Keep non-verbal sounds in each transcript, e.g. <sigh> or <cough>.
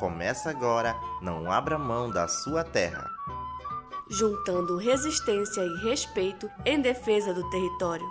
Começa agora, não abra mão da sua terra. Juntando resistência e respeito em defesa do território.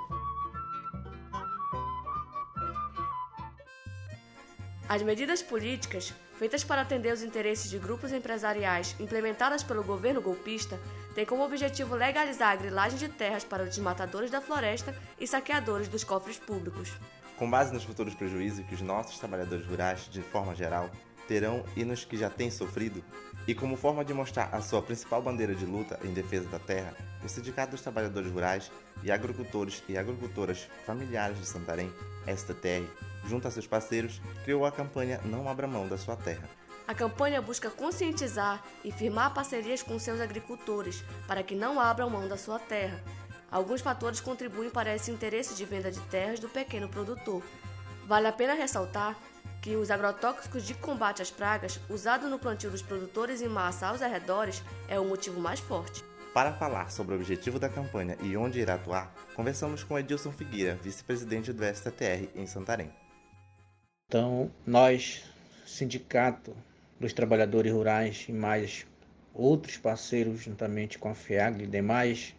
As medidas políticas feitas para atender os interesses de grupos empresariais implementadas pelo governo golpista têm como objetivo legalizar a grilagem de terras para os desmatadores da floresta e saqueadores dos cofres públicos. Com base nos futuros prejuízos que os nossos trabalhadores rurais, de forma geral, terão e nos que já têm sofrido, e como forma de mostrar a sua principal bandeira de luta em defesa da terra, o Sindicato dos Trabalhadores Rurais e Agricultores e Agricultoras Familiares de Santarém, STTR, junto a seus parceiros, criou a campanha Não Abra Mão da Sua Terra. A campanha busca conscientizar e firmar parcerias com seus agricultores para que não abram mão da sua terra. Alguns fatores contribuem para esse interesse de venda de terras do pequeno produtor. Vale a pena ressaltar que os agrotóxicos de combate às pragas usados no plantio dos produtores em massa aos arredores é o motivo mais forte. Para falar sobre o objetivo da campanha e onde irá atuar, conversamos com Edilson Figueira, vice-presidente do STTR em Santarém. Então, nós, Sindicato dos Trabalhadores Rurais e mais outros parceiros, juntamente com a FEAG e demais,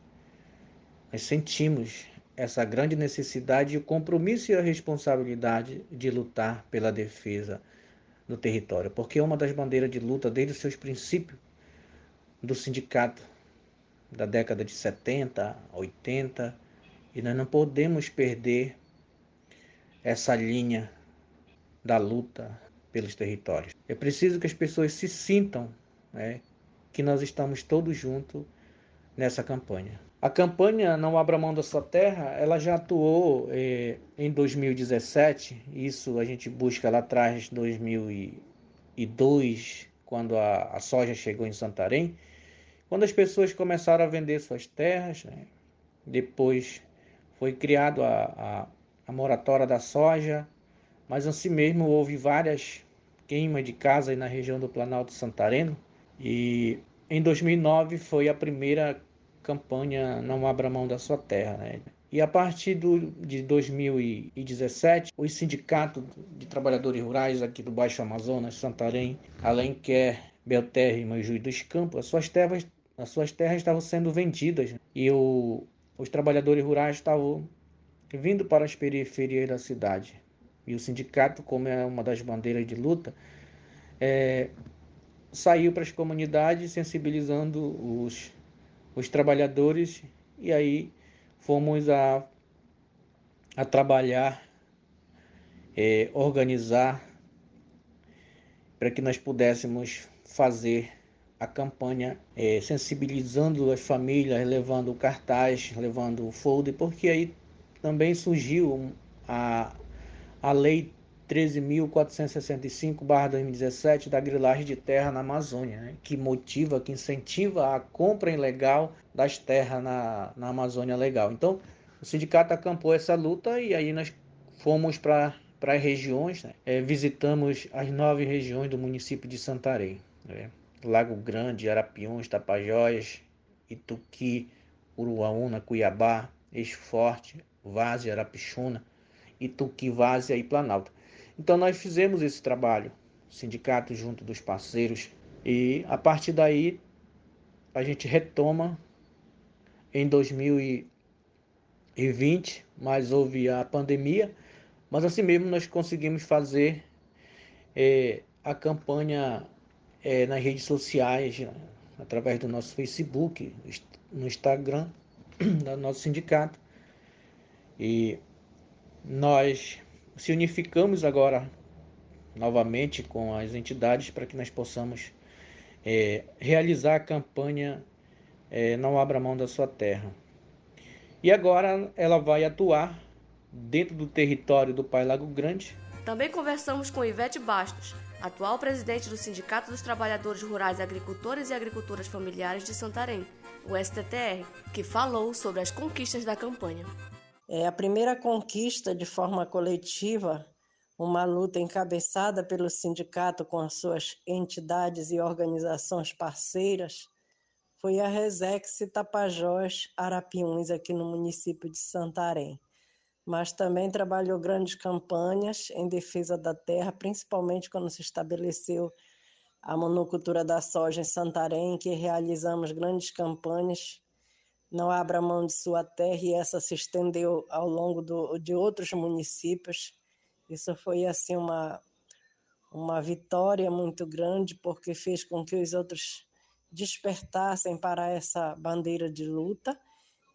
nós sentimos essa grande necessidade, o compromisso e a responsabilidade de lutar pela defesa do território, porque é uma das bandeiras de luta desde os seus princípios do sindicato da década de 70, 80, e nós não podemos perder essa linha da luta pelos territórios. É preciso que as pessoas se sintam né, que nós estamos todos juntos nessa campanha. A campanha Não Abra Mão da Sua Terra, ela já atuou eh, em 2017, isso a gente busca lá atrás, 2002, quando a, a, soja chegou em Santarém, quando as pessoas começaram a vender suas terras, né? depois foi criado a, a, a moratória da soja, mas assim mesmo houve várias queimas de casa na região do Planalto Santareno, e em 2009 foi a primeira campanha Não Abra Mão da Sua Terra. Né? E a partir do, de 2017, os sindicatos de trabalhadores rurais aqui do Baixo Amazonas, Santarém, Alenquer, Belterra e Manjuí dos Campos, as suas terras, as suas terras estavam sendo vendidas e o, os trabalhadores rurais estavam vindo para as periferias da cidade. E o sindicato, como é uma das bandeiras de luta, é, saiu para as comunidades sensibilizando os, os trabalhadores e aí fomos a, a trabalhar, é, organizar para que nós pudéssemos fazer a campanha é, sensibilizando as famílias, levando cartaz, levando folder, porque aí também surgiu a, a Lei 13.465-2017 da grilagem de terra na Amazônia, né, que motiva, que incentiva a compra ilegal das terras na, na Amazônia Legal. Então, o sindicato acampou essa luta e aí nós fomos para as regiões, né? é, visitamos as nove regiões do município de Santarém. Né? Lago Grande, Arapiuns, Tapajós, Ituqui, Uruaúna, Cuiabá, Eixo Forte, Várzea, Arapixuna, Ituqui, Várzea e Planalto. Então nós fizemos esse trabalho, sindicato junto dos parceiros, e a partir daí a gente retoma em 2020, mas houve a pandemia, mas assim mesmo nós conseguimos fazer é, a campanha é, nas redes sociais, através do nosso Facebook, no Instagram, <clears throat> do nosso sindicato. E nós se unificamos agora novamente com as entidades para que nós possamos é, realizar a campanha é, Não Abra Mão da Sua Terra. E agora ela vai atuar dentro do território do Pai Lago Grande. Também conversamos com Ivete Bastos, atual presidente do Sindicato dos Trabalhadores Rurais Agricultores e Agricultoras Familiares de Santarém, o STTR, que falou sobre as conquistas da campanha. É a primeira conquista de forma coletiva, uma luta encabeçada pelo sindicato com as suas entidades e organizações parceiras, foi a Resex Tapajós Arapiuns, aqui no município de Santarém. Mas também trabalhou grandes campanhas em defesa da terra, principalmente quando se estabeleceu a monocultura da soja em Santarém, que realizamos grandes campanhas. Não abra mão de sua terra e essa se estendeu ao longo do, de outros municípios. Isso foi assim uma uma vitória muito grande porque fez com que os outros despertassem para essa bandeira de luta.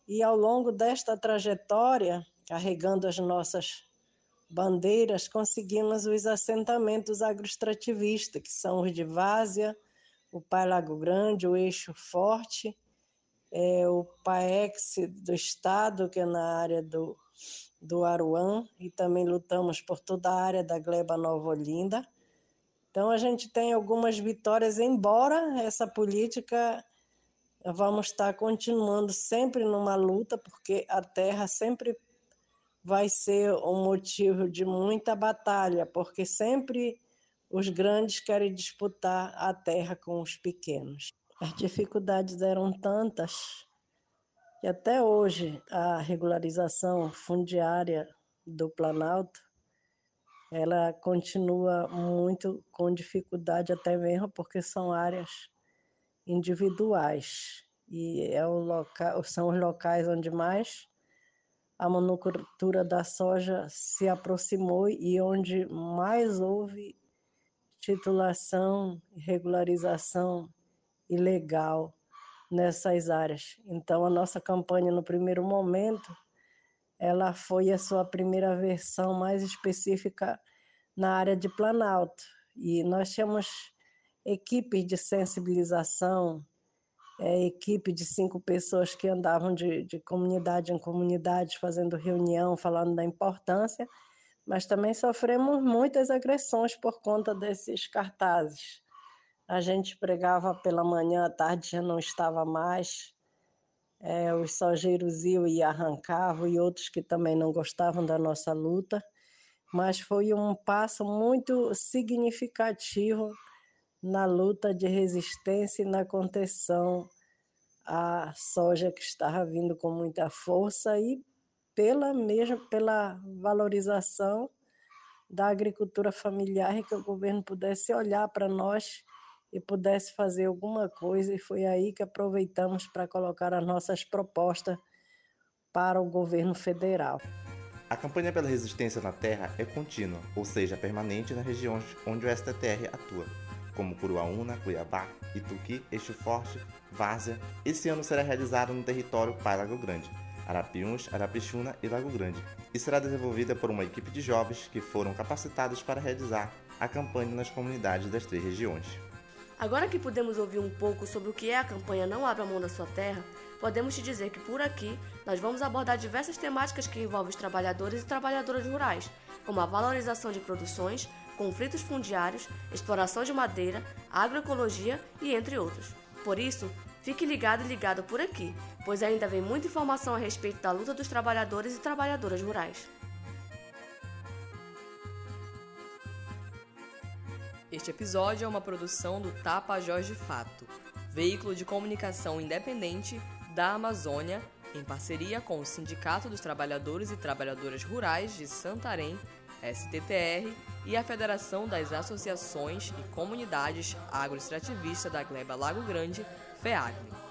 E ao longo desta trajetória, carregando as nossas bandeiras, conseguimos os assentamentos agroextrativistas, que são os de Várzea, o Pai Lago Grande, o Eixo Forte, é, o PAEX do Estado, que é na área do, do Aruã, e também lutamos por toda a área da Gleba Nova Olinda. Então, a gente tem algumas vitórias, embora essa política vamos estar continuando sempre numa luta, porque a terra sempre vai ser um motivo de muita batalha, porque sempre os grandes querem disputar a terra com os pequenos. As dificuldades eram tantas que até hoje a regularização fundiária do Planalto ela continua muito com dificuldade até mesmo porque são áreas individuais e é o local, são os locais onde mais a monocultura da soja se aproximou e onde mais houve titulação e regularização ilegal nessas áreas. Então a nossa campanha no primeiro momento ela foi a sua primeira versão mais específica na área de Planalto. E nós tínhamos equipes de sensibilização, é, equipe de cinco pessoas que andavam de, de comunidade em comunidade, fazendo reunião, falando da importância, mas também sofremos muitas agressões por conta desses cartazes. A gente pregava pela manhã, à tarde já não estava mais. É, os sojeiros iam e arrancavam, e outros que também não gostavam da nossa luta, mas foi um passo muito significativo na luta de resistência e na contenção. À soja que estava vindo com muita força e pela mesma pela valorização da agricultura familiar e que o governo pudesse olhar para nós e pudesse fazer alguma coisa, e foi aí que aproveitamos para colocar as nossas propostas para o governo federal. A campanha pela resistência na terra é contínua, ou seja, permanente nas regiões onde o STTR atua, como Curuaúna, Cuiabá, Ituqui, Eixo Forte, Várzea. Esse ano será realizado no território Pai Lago Grande, Arapiuns, Arapixuna e Lago Grande, e será desenvolvida por uma equipe de jovens que foram capacitados para realizar a campanha nas comunidades das três regiões. Agora que pudemos ouvir um pouco sobre o que é a campanha Não Abra Mão da Sua Terra, podemos te dizer que por aqui nós vamos abordar diversas temáticas que envolvem os trabalhadores e trabalhadoras rurais, como a valorização de produções, conflitos fundiários, exploração de madeira, agroecologia e entre outros. Por isso, fique ligado e ligado por aqui, pois ainda vem muita informação a respeito da luta dos trabalhadores e trabalhadoras rurais. Este episódio é uma produção do Tapajós de Fato, veículo de comunicação independente da Amazônia, em parceria com o Sindicato dos Trabalhadores e Trabalhadoras Rurais de Santarém, STTR, e a Federação das Associações e Comunidades Agroextrativistas da Gleba Lago Grande, FEAGRE.